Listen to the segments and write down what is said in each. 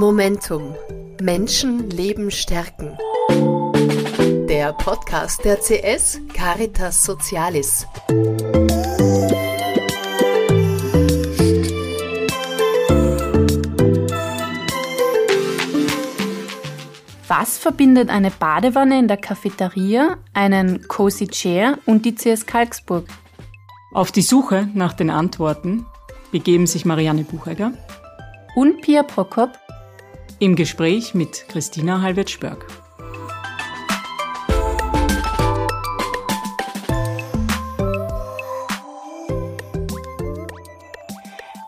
Momentum. Menschen Leben stärken. Der Podcast der CS Caritas Socialis. Was verbindet eine Badewanne in der Cafeteria, einen Cozy Chair und die CS Kalksburg? Auf die Suche nach den Antworten begeben sich Marianne Buchegger und Pia Prokop im Gespräch mit Christina Halbert-Spörk.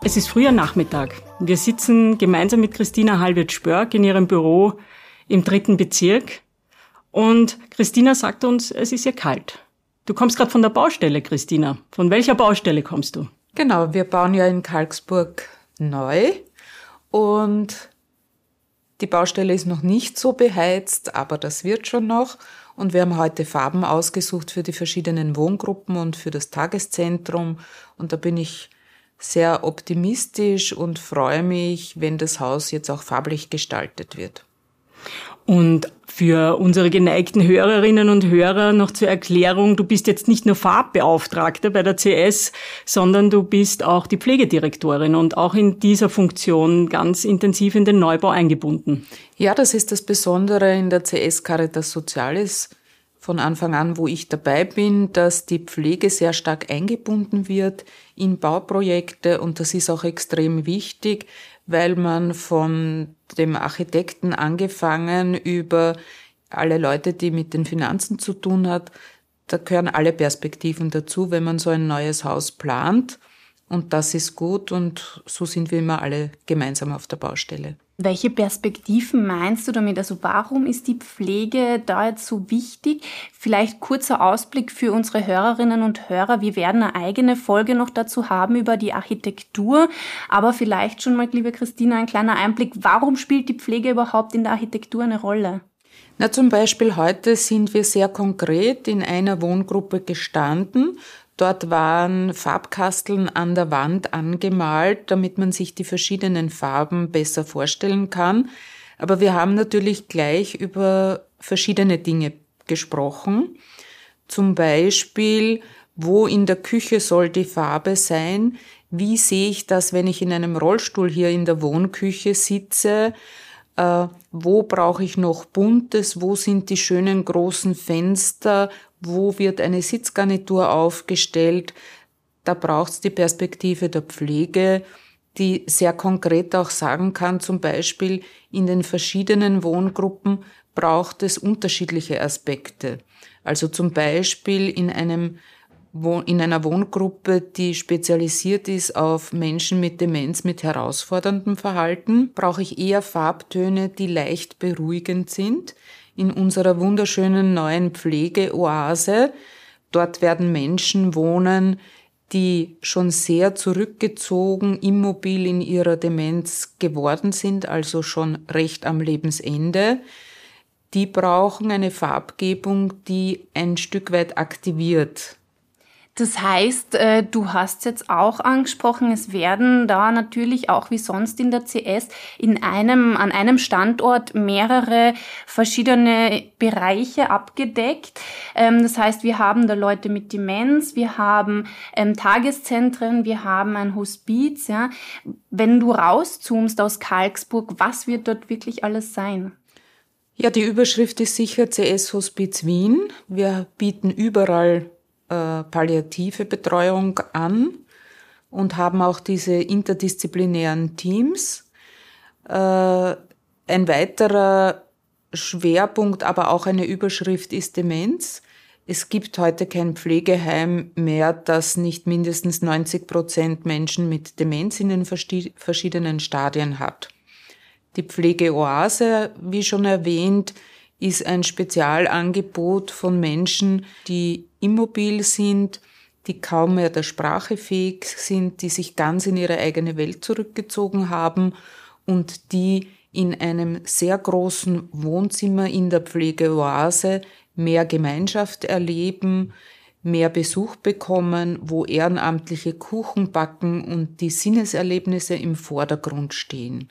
Es ist früher Nachmittag. Wir sitzen gemeinsam mit Christina Halbert-Spörk in ihrem Büro im dritten Bezirk. Und Christina sagt uns, es ist ihr kalt. Du kommst gerade von der Baustelle, Christina. Von welcher Baustelle kommst du? Genau, wir bauen ja in Kalksburg neu und die Baustelle ist noch nicht so beheizt, aber das wird schon noch. Und wir haben heute Farben ausgesucht für die verschiedenen Wohngruppen und für das Tageszentrum. Und da bin ich sehr optimistisch und freue mich, wenn das Haus jetzt auch farblich gestaltet wird. Und für unsere geneigten Hörerinnen und Hörer noch zur Erklärung, du bist jetzt nicht nur Farbbeauftragte bei der CS, sondern du bist auch die Pflegedirektorin und auch in dieser Funktion ganz intensiv in den Neubau eingebunden. Ja, das ist das Besondere in der CS Caritas Socialis von Anfang an, wo ich dabei bin, dass die Pflege sehr stark eingebunden wird in Bauprojekte und das ist auch extrem wichtig, weil man von dem Architekten angefangen über alle Leute, die mit den Finanzen zu tun hat, da gehören alle Perspektiven dazu, wenn man so ein neues Haus plant. Und das ist gut und so sind wir immer alle gemeinsam auf der Baustelle. Welche Perspektiven meinst du damit? Also warum ist die Pflege da jetzt so wichtig? Vielleicht kurzer Ausblick für unsere Hörerinnen und Hörer. Wir werden eine eigene Folge noch dazu haben über die Architektur. Aber vielleicht schon mal, liebe Christina, ein kleiner Einblick. Warum spielt die Pflege überhaupt in der Architektur eine Rolle? Na, zum Beispiel heute sind wir sehr konkret in einer Wohngruppe gestanden Dort waren Farbkasteln an der Wand angemalt, damit man sich die verschiedenen Farben besser vorstellen kann. Aber wir haben natürlich gleich über verschiedene Dinge gesprochen. Zum Beispiel, wo in der Küche soll die Farbe sein? Wie sehe ich das, wenn ich in einem Rollstuhl hier in der Wohnküche sitze? Äh, wo brauche ich noch Buntes? Wo sind die schönen großen Fenster? Wo wird eine Sitzgarnitur aufgestellt. Da braucht es die Perspektive der Pflege, die sehr konkret auch sagen kann, zum Beispiel in den verschiedenen Wohngruppen braucht es unterschiedliche Aspekte. Also zum Beispiel in einem in einer Wohngruppe, die spezialisiert ist auf Menschen mit Demenz mit herausforderndem Verhalten, brauche ich eher Farbtöne, die leicht beruhigend sind in unserer wunderschönen neuen Pflegeoase. Dort werden Menschen wohnen, die schon sehr zurückgezogen, immobil in ihrer Demenz geworden sind, also schon recht am Lebensende. Die brauchen eine Farbgebung, die ein Stück weit aktiviert. Das heißt, äh, du hast jetzt auch angesprochen, es werden da natürlich auch wie sonst in der CS in einem, an einem Standort mehrere verschiedene Bereiche abgedeckt. Ähm, das heißt, wir haben da Leute mit Demenz, wir haben ähm, Tageszentren, wir haben ein Hospiz, ja. Wenn du rauszoomst aus Kalksburg, was wird dort wirklich alles sein? Ja, die Überschrift ist sicher CS Hospiz Wien. Wir bieten überall äh, palliative Betreuung an und haben auch diese interdisziplinären Teams. Äh, ein weiterer Schwerpunkt, aber auch eine Überschrift ist Demenz. Es gibt heute kein Pflegeheim mehr, das nicht mindestens 90 Prozent Menschen mit Demenz in den verschiedenen Stadien hat. Die Pflegeoase, wie schon erwähnt, ist ein Spezialangebot von Menschen, die immobil sind, die kaum mehr der Sprache fähig sind, die sich ganz in ihre eigene Welt zurückgezogen haben und die in einem sehr großen Wohnzimmer in der Pflegeoase mehr Gemeinschaft erleben, mehr Besuch bekommen, wo ehrenamtliche Kuchen backen und die Sinneserlebnisse im Vordergrund stehen.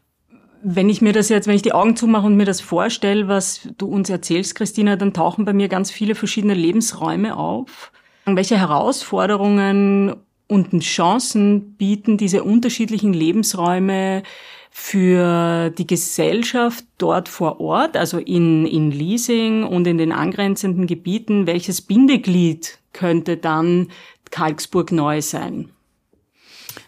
Wenn ich mir das jetzt, wenn ich die Augen zumache und mir das vorstelle, was du uns erzählst, Christina, dann tauchen bei mir ganz viele verschiedene Lebensräume auf. Welche Herausforderungen und Chancen bieten diese unterschiedlichen Lebensräume für die Gesellschaft dort vor Ort, also in, in Leasing und in den angrenzenden Gebieten? Welches Bindeglied könnte dann Kalksburg neu sein?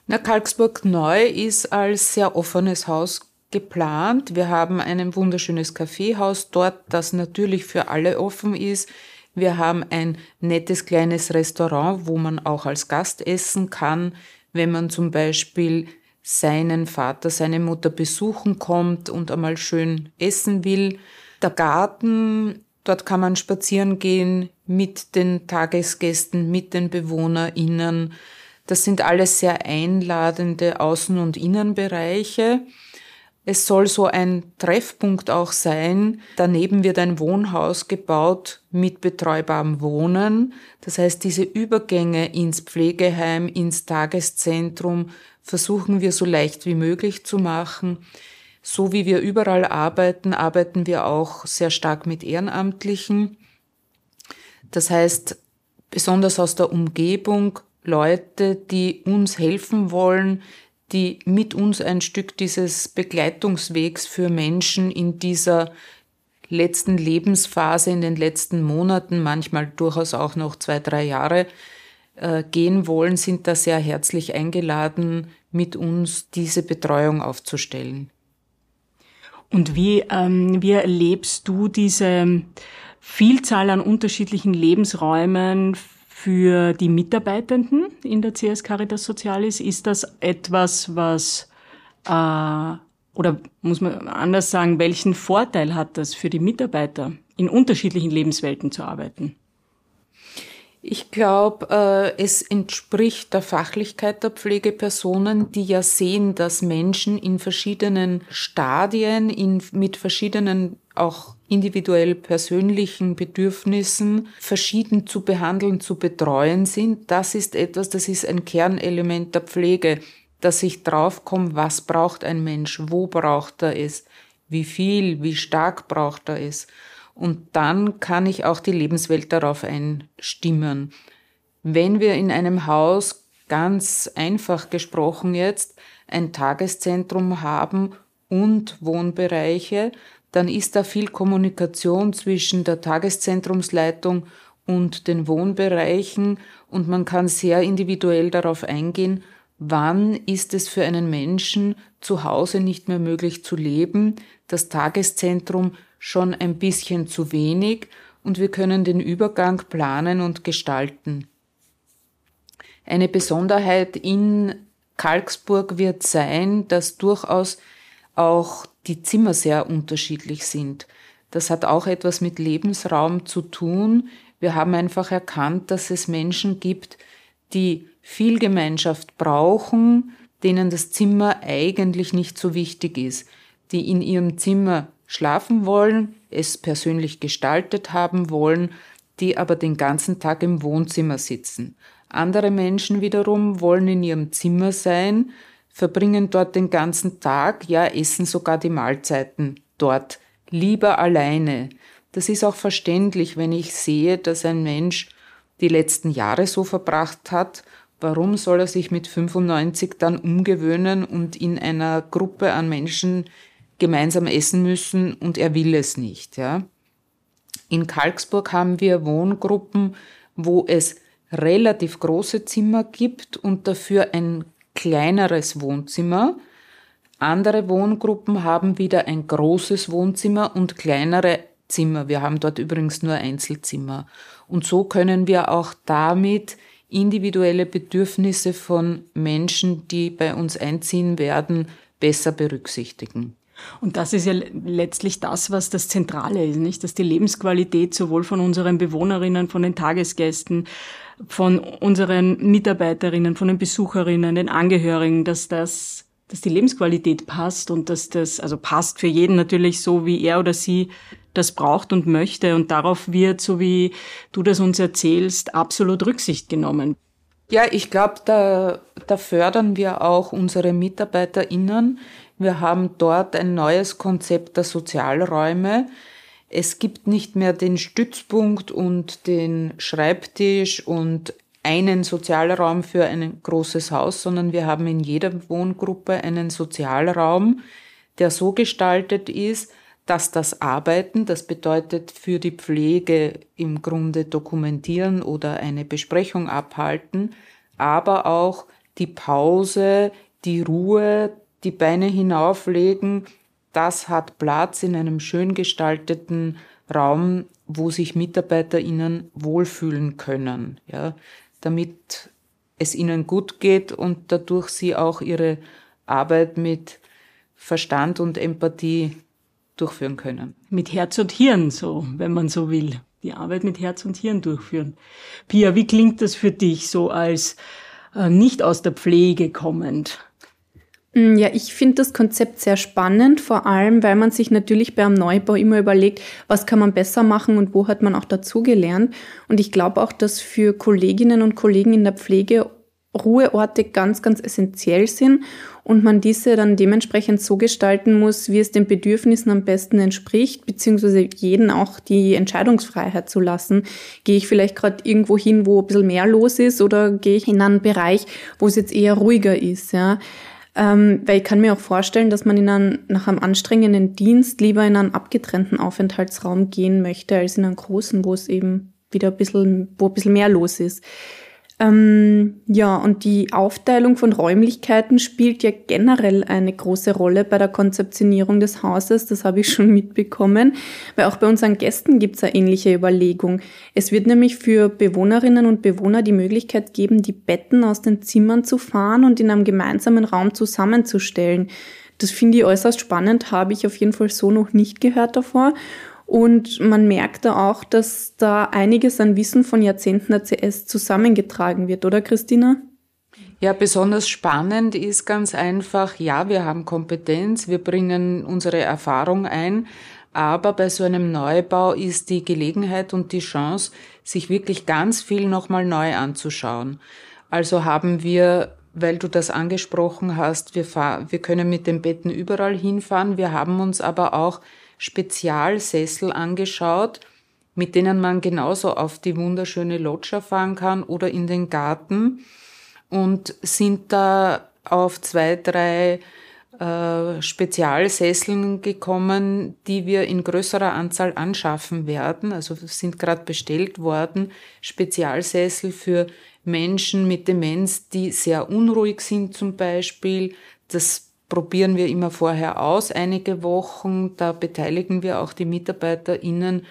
Na, Kalksburg neu ist als sehr offenes Haus geplant. Wir haben ein wunderschönes Kaffeehaus dort, das natürlich für alle offen ist. Wir haben ein nettes kleines Restaurant, wo man auch als Gast essen kann, wenn man zum Beispiel seinen Vater, seine Mutter besuchen kommt und einmal schön essen will. Der Garten, dort kann man spazieren gehen mit den Tagesgästen, mit den BewohnerInnen. Das sind alles sehr einladende Außen- und Innenbereiche. Es soll so ein Treffpunkt auch sein. Daneben wird ein Wohnhaus gebaut mit betreubarem Wohnen. Das heißt, diese Übergänge ins Pflegeheim, ins Tageszentrum versuchen wir so leicht wie möglich zu machen. So wie wir überall arbeiten, arbeiten wir auch sehr stark mit Ehrenamtlichen. Das heißt, besonders aus der Umgebung Leute, die uns helfen wollen, die mit uns ein Stück dieses Begleitungswegs für Menschen in dieser letzten Lebensphase, in den letzten Monaten, manchmal durchaus auch noch zwei, drei Jahre äh, gehen wollen, sind da sehr herzlich eingeladen, mit uns diese Betreuung aufzustellen. Und wie, ähm, wie erlebst du diese Vielzahl an unterschiedlichen Lebensräumen für die Mitarbeitenden in der CS Caritas Sozialis? Ist das etwas, was, äh, oder muss man anders sagen, welchen Vorteil hat das für die Mitarbeiter, in unterschiedlichen Lebenswelten zu arbeiten? Ich glaube, äh, es entspricht der Fachlichkeit der Pflegepersonen, die ja sehen, dass Menschen in verschiedenen Stadien, in, mit verschiedenen auch individuell persönlichen Bedürfnissen verschieden zu behandeln, zu betreuen sind. Das ist etwas, das ist ein Kernelement der Pflege, dass ich draufkomme, was braucht ein Mensch, wo braucht er es, wie viel, wie stark braucht er es. Und dann kann ich auch die Lebenswelt darauf einstimmen. Wenn wir in einem Haus ganz einfach gesprochen jetzt ein Tageszentrum haben und Wohnbereiche, dann ist da viel Kommunikation zwischen der Tageszentrumsleitung und den Wohnbereichen und man kann sehr individuell darauf eingehen, wann ist es für einen Menschen zu Hause nicht mehr möglich zu leben, das Tageszentrum schon ein bisschen zu wenig und wir können den Übergang planen und gestalten. Eine Besonderheit in Kalksburg wird sein, dass durchaus auch die Zimmer sehr unterschiedlich sind. Das hat auch etwas mit Lebensraum zu tun. Wir haben einfach erkannt, dass es Menschen gibt, die viel Gemeinschaft brauchen, denen das Zimmer eigentlich nicht so wichtig ist, die in ihrem Zimmer schlafen wollen, es persönlich gestaltet haben wollen, die aber den ganzen Tag im Wohnzimmer sitzen. Andere Menschen wiederum wollen in ihrem Zimmer sein, verbringen dort den ganzen Tag, ja, essen sogar die Mahlzeiten dort, lieber alleine. Das ist auch verständlich, wenn ich sehe, dass ein Mensch die letzten Jahre so verbracht hat, warum soll er sich mit 95 dann umgewöhnen und in einer Gruppe an Menschen gemeinsam essen müssen und er will es nicht. Ja. In Kalksburg haben wir Wohngruppen, wo es relativ große Zimmer gibt und dafür ein kleineres Wohnzimmer. Andere Wohngruppen haben wieder ein großes Wohnzimmer und kleinere Zimmer. Wir haben dort übrigens nur Einzelzimmer. Und so können wir auch damit individuelle Bedürfnisse von Menschen, die bei uns einziehen werden, besser berücksichtigen. Und das ist ja letztlich das, was das Zentrale ist, nicht? Dass die Lebensqualität sowohl von unseren Bewohnerinnen, von den Tagesgästen, von unseren Mitarbeiterinnen, von den Besucherinnen, den Angehörigen, dass das, dass die Lebensqualität passt und dass das, also passt für jeden natürlich so, wie er oder sie das braucht und möchte. Und darauf wird, so wie du das uns erzählst, absolut Rücksicht genommen. Ja, ich glaube, da, da fördern wir auch unsere MitarbeiterInnen. Wir haben dort ein neues Konzept der Sozialräume. Es gibt nicht mehr den Stützpunkt und den Schreibtisch und einen Sozialraum für ein großes Haus, sondern wir haben in jeder Wohngruppe einen Sozialraum, der so gestaltet ist, dass das Arbeiten, das bedeutet für die Pflege im Grunde dokumentieren oder eine Besprechung abhalten, aber auch die Pause, die Ruhe, die Beine hinauflegen, das hat Platz in einem schön gestalteten Raum, wo sich MitarbeiterInnen wohlfühlen können, ja, damit es ihnen gut geht und dadurch sie auch ihre Arbeit mit Verstand und Empathie durchführen können. Mit Herz und Hirn, so, wenn man so will. Die Arbeit mit Herz und Hirn durchführen. Pia, wie klingt das für dich so als äh, nicht aus der Pflege kommend? Mm, ja, ich finde das Konzept sehr spannend, vor allem, weil man sich natürlich beim Neubau immer überlegt, was kann man besser machen und wo hat man auch dazugelernt. Und ich glaube auch, dass für Kolleginnen und Kollegen in der Pflege Ruheorte ganz, ganz essentiell sind und man diese dann dementsprechend so gestalten muss, wie es den Bedürfnissen am besten entspricht, beziehungsweise jeden auch die Entscheidungsfreiheit zu lassen. Gehe ich vielleicht gerade irgendwo hin, wo ein bisschen mehr los ist oder gehe ich in einen Bereich, wo es jetzt eher ruhiger ist, ja. Ähm, weil ich kann mir auch vorstellen, dass man in einen, nach einem anstrengenden Dienst lieber in einen abgetrennten Aufenthaltsraum gehen möchte, als in einen großen, wo es eben wieder ein bisschen, wo ein bisschen mehr los ist. Ähm, ja, und die Aufteilung von Räumlichkeiten spielt ja generell eine große Rolle bei der Konzeptionierung des Hauses. Das habe ich schon mitbekommen, weil auch bei unseren Gästen gibt es eine ähnliche Überlegung. Es wird nämlich für Bewohnerinnen und Bewohner die Möglichkeit geben, die Betten aus den Zimmern zu fahren und in einem gemeinsamen Raum zusammenzustellen. Das finde ich äußerst spannend, habe ich auf jeden Fall so noch nicht gehört davor. Und man merkt da auch, dass da einiges an Wissen von Jahrzehnten der CS zusammengetragen wird, oder Christina? Ja, besonders spannend ist ganz einfach, ja, wir haben Kompetenz, wir bringen unsere Erfahrung ein, aber bei so einem Neubau ist die Gelegenheit und die Chance, sich wirklich ganz viel nochmal neu anzuschauen. Also haben wir weil du das angesprochen hast, wir, fahr, wir können mit den Betten überall hinfahren. Wir haben uns aber auch Spezialsessel angeschaut, mit denen man genauso auf die wunderschöne Loggia fahren kann oder in den Garten und sind da auf zwei, drei äh, Spezialsesseln gekommen, die wir in größerer Anzahl anschaffen werden. Also sind gerade bestellt worden. Spezialsessel für Menschen mit Demenz, die sehr unruhig sind zum Beispiel. Das probieren wir immer vorher aus, einige Wochen. Da beteiligen wir auch die MitarbeiterInnen,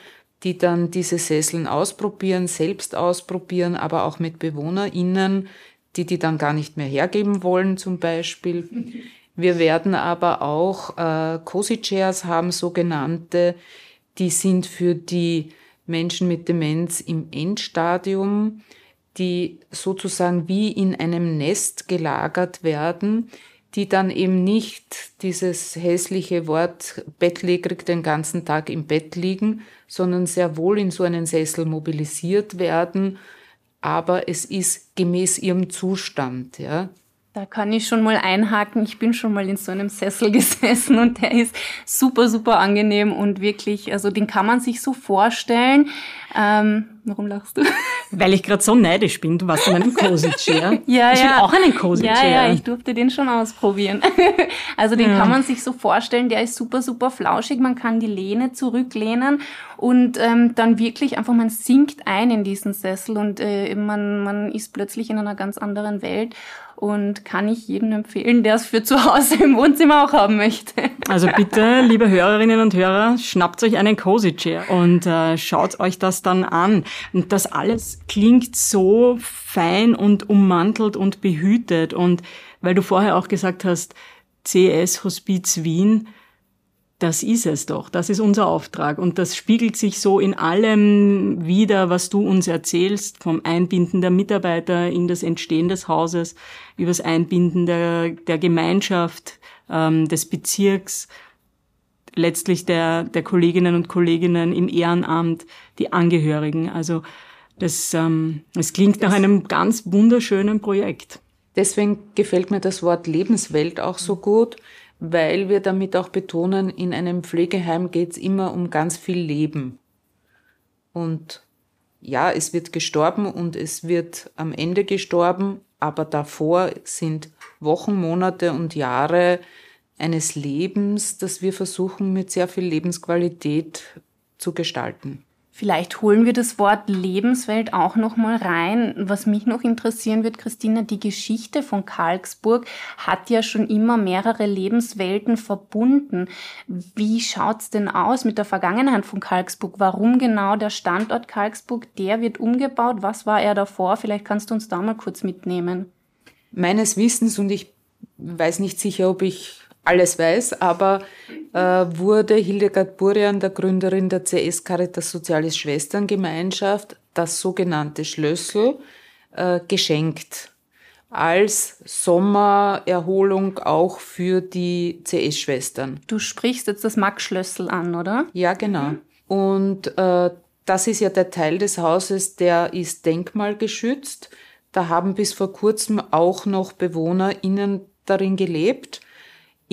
die dann diese Sesseln ausprobieren, selbst ausprobieren, aber auch mit BewohnerInnen, die die dann gar nicht mehr hergeben wollen zum Beispiel. Wir werden aber auch äh, Cozy Chairs haben, sogenannte, die sind für die Menschen mit Demenz im Endstadium, die sozusagen wie in einem Nest gelagert werden, die dann eben nicht dieses hässliche Wort bettlägerig den ganzen Tag im Bett liegen, sondern sehr wohl in so einen Sessel mobilisiert werden, aber es ist gemäß ihrem Zustand, ja. Da kann ich schon mal einhaken. Ich bin schon mal in so einem Sessel gesessen und der ist super, super angenehm und wirklich, also den kann man sich so vorstellen. Ähm, warum lachst du? Weil ich gerade so neidisch bin. Du warst in einem Cozy Chair. ja, ich ja. will auch einen Cozy ja, Chair. Ja, ich durfte den schon ausprobieren. also den ja. kann man sich so vorstellen. Der ist super, super flauschig. Man kann die Lehne zurücklehnen und ähm, dann wirklich einfach, man sinkt ein in diesen Sessel und äh, man, man ist plötzlich in einer ganz anderen Welt und kann ich jedem empfehlen, der es für zu Hause im Wohnzimmer auch haben möchte. Also bitte, liebe Hörerinnen und Hörer, schnappt euch einen Cozy Chair und äh, schaut euch das dann an. Und das alles klingt so fein und ummantelt und behütet. Und weil du vorher auch gesagt hast, CS Hospiz Wien, das ist es doch, das ist unser Auftrag. Und das spiegelt sich so in allem wieder, was du uns erzählst, vom Einbinden der Mitarbeiter in das Entstehen des Hauses, über das Einbinden der, der Gemeinschaft, ähm, des Bezirks, letztlich der, der Kolleginnen und Kolleginnen im Ehrenamt, die Angehörigen. Also Das, ähm, es klingt das nach einem ganz wunderschönen Projekt. Deswegen gefällt mir das Wort Lebenswelt auch so gut, weil wir damit auch betonen, in einem Pflegeheim geht es immer um ganz viel Leben. Und ja, es wird gestorben und es wird am Ende gestorben, aber davor sind Wochen, Monate und Jahre eines Lebens, das wir versuchen mit sehr viel Lebensqualität zu gestalten. Vielleicht holen wir das Wort Lebenswelt auch noch mal rein. Was mich noch interessieren wird, Christina, die Geschichte von Karlsburg hat ja schon immer mehrere Lebenswelten verbunden. Wie schaut's denn aus mit der Vergangenheit von Karlsburg? Warum genau der Standort Karlsburg? Der wird umgebaut. Was war er davor? Vielleicht kannst du uns da mal kurz mitnehmen. Meines Wissens und ich weiß nicht sicher, ob ich alles weiß, aber äh, wurde Hildegard Burian, der Gründerin der CS Caritas Soziales Schwesterngemeinschaft, das sogenannte Schlössel äh, geschenkt als Sommererholung auch für die CS-Schwestern. Du sprichst jetzt das Max-Schlössel an, oder? Ja, genau. Und äh, das ist ja der Teil des Hauses, der ist denkmalgeschützt. Da haben bis vor kurzem auch noch BewohnerInnen darin gelebt.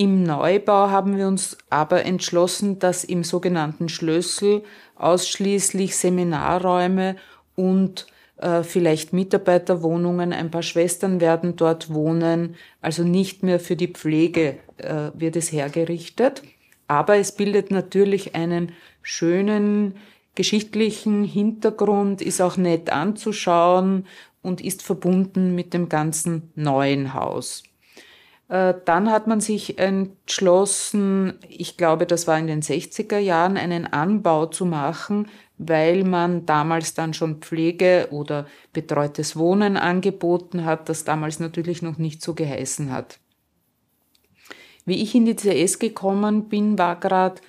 Im Neubau haben wir uns aber entschlossen, dass im sogenannten Schlössel ausschließlich Seminarräume und äh, vielleicht Mitarbeiterwohnungen, ein paar Schwestern werden dort wohnen, also nicht mehr für die Pflege äh, wird es hergerichtet. Aber es bildet natürlich einen schönen geschichtlichen Hintergrund, ist auch nett anzuschauen und ist verbunden mit dem ganzen neuen Haus. Äh, dann hat man sich entschlossen, ich glaube, das war in den 60er Jahren, einen Anbau zu machen, weil man damals dann schon Pflege oder betreutes Wohnen angeboten hat, das damals natürlich noch nicht so geheißen hat. Wie ich in die CS gekommen bin, war gerade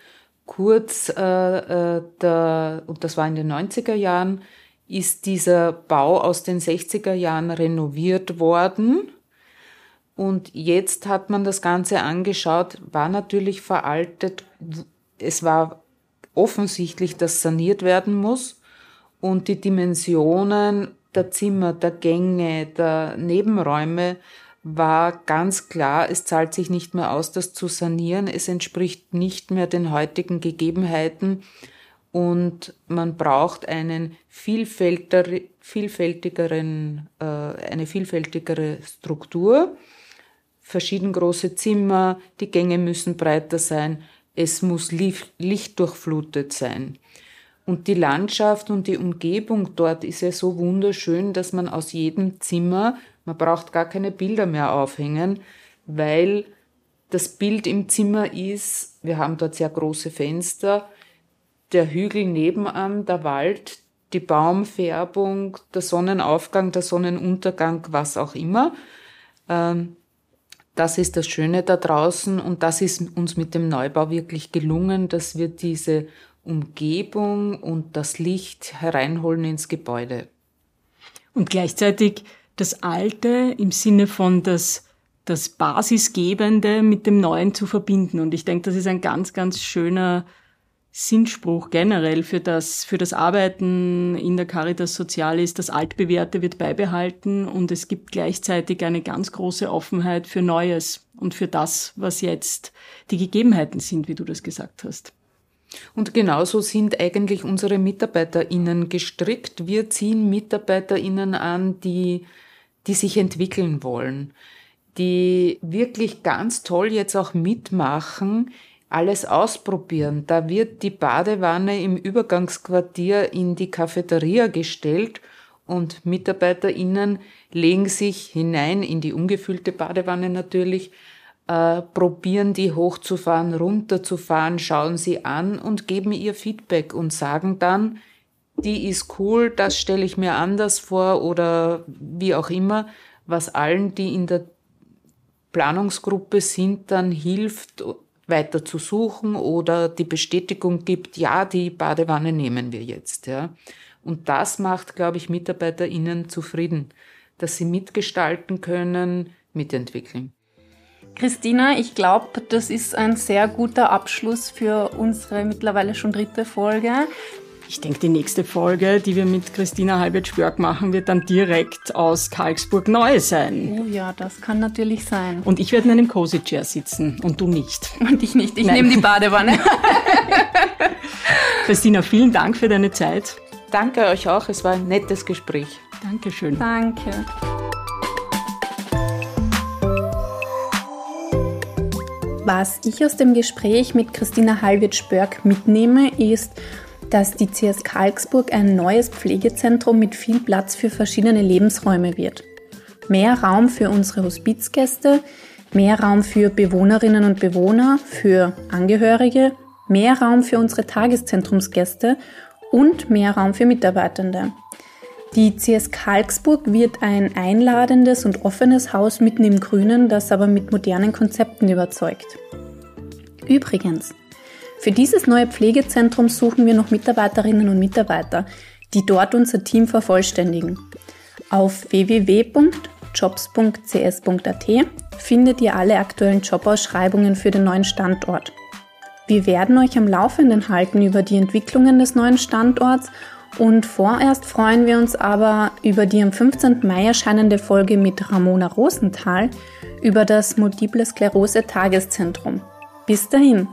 kurz, äh, äh, der, und das war in den 90er Jahren, ist dieser Bau aus den 60er Jahren renoviert worden und jetzt hat man das Ganze angeschaut, war natürlich veraltet. Es war offensichtlich, dass saniert werden muss. Und die Dimensionen der Zimmer, der Gänge, der Nebenräume war ganz klar, es zahlt sich nicht mehr aus, das zu sanieren. Es entspricht nicht mehr den heutigen Gegebenheiten und man braucht einen vielfältigeren, äh, eine vielfältigere Struktur verschieden große Zimmer, die Gänge müssen breiter sein, es muss lichtdurchflutet sein. Und die Landschaft und die Umgebung dort ist ja so wunderschön, dass man aus jedem Zimmer, man braucht gar keine Bilder mehr aufhängen, weil das Bild im Zimmer ist, wir haben dort sehr große Fenster, der Hügel nebenan, der Wald, die Baumfärbung, der Sonnenaufgang, der Sonnenuntergang, was auch immer. Ähm, das ist das Schöne da draußen und das ist uns mit dem Neubau wirklich gelungen, dass wir diese Umgebung und das Licht hereinholen ins Gebäude. Und gleichzeitig das Alte im Sinne von das, das Basisgebende mit dem Neuen zu verbinden. Und ich denke, das ist ein ganz, ganz schöner Sinnspruch generell für das, für das Arbeiten in der Caritas Sozialis. Das Altbewährte wird beibehalten und es gibt gleichzeitig eine ganz große Offenheit für Neues und für das, was jetzt die Gegebenheiten sind, wie du das gesagt hast. Und genauso sind eigentlich unsere MitarbeiterInnen gestrickt. Wir ziehen MitarbeiterInnen an, die, die sich entwickeln wollen, die wirklich ganz toll jetzt auch mitmachen alles ausprobieren. Da wird die Badewanne im Übergangsquartier in die Cafeteria gestellt und MitarbeiterInnen legen sich hinein in die ungefüllte Badewanne natürlich, äh, probieren die hochzufahren, runterzufahren, schauen sie an und geben ihr Feedback und sagen dann, die ist cool, das stelle ich mir anders vor oder wie auch immer, was allen, die in der Planungsgruppe sind, dann hilft weiter zu suchen oder die Bestätigung gibt, ja, die Badewanne nehmen wir jetzt. Ja. Und das macht, glaube ich, MitarbeiterInnen zufrieden, dass sie mitgestalten können, mitentwickeln. Christina, ich glaube, das ist ein sehr guter Abschluss für unsere mittlerweile schon dritte Folge. Ich denke, die nächste Folge, die wir mit Christina Halbert-Spörk machen, wird dann direkt aus Karlsburg neu sein. Oh ja, das kann natürlich sein. Und ich werde in einem Cozy Chair sitzen und du nicht. Und ich nicht. Ich nehme die Badewanne. Christina, vielen Dank für deine Zeit. Danke euch auch. Es war ein nettes Gespräch. Dankeschön. Danke. Was ich aus dem Gespräch mit Christina Halwitz-Spörk mitnehme, ist, dass die CS Karlsburg ein neues Pflegezentrum mit viel Platz für verschiedene Lebensräume wird. Mehr Raum für unsere Hospizgäste, mehr Raum für Bewohnerinnen und Bewohner, für Angehörige, mehr Raum für unsere Tageszentrumsgäste und mehr Raum für Mitarbeitende. Die CS Karlsburg wird ein einladendes und offenes Haus mitten im Grünen, das aber mit modernen Konzepten überzeugt. Übrigens, für dieses neue Pflegezentrum suchen wir noch Mitarbeiterinnen und Mitarbeiter, die dort unser Team vervollständigen. Auf www.jobs.cs.at findet ihr alle aktuellen Jobausschreibungen für den neuen Standort. Wir werden euch am Laufenden halten über die Entwicklungen des neuen Standorts und vorerst freuen wir uns aber über die am 15. Mai erscheinende Folge mit Ramona Rosenthal über das Multiple Sklerose Tageszentrum. Bis dahin!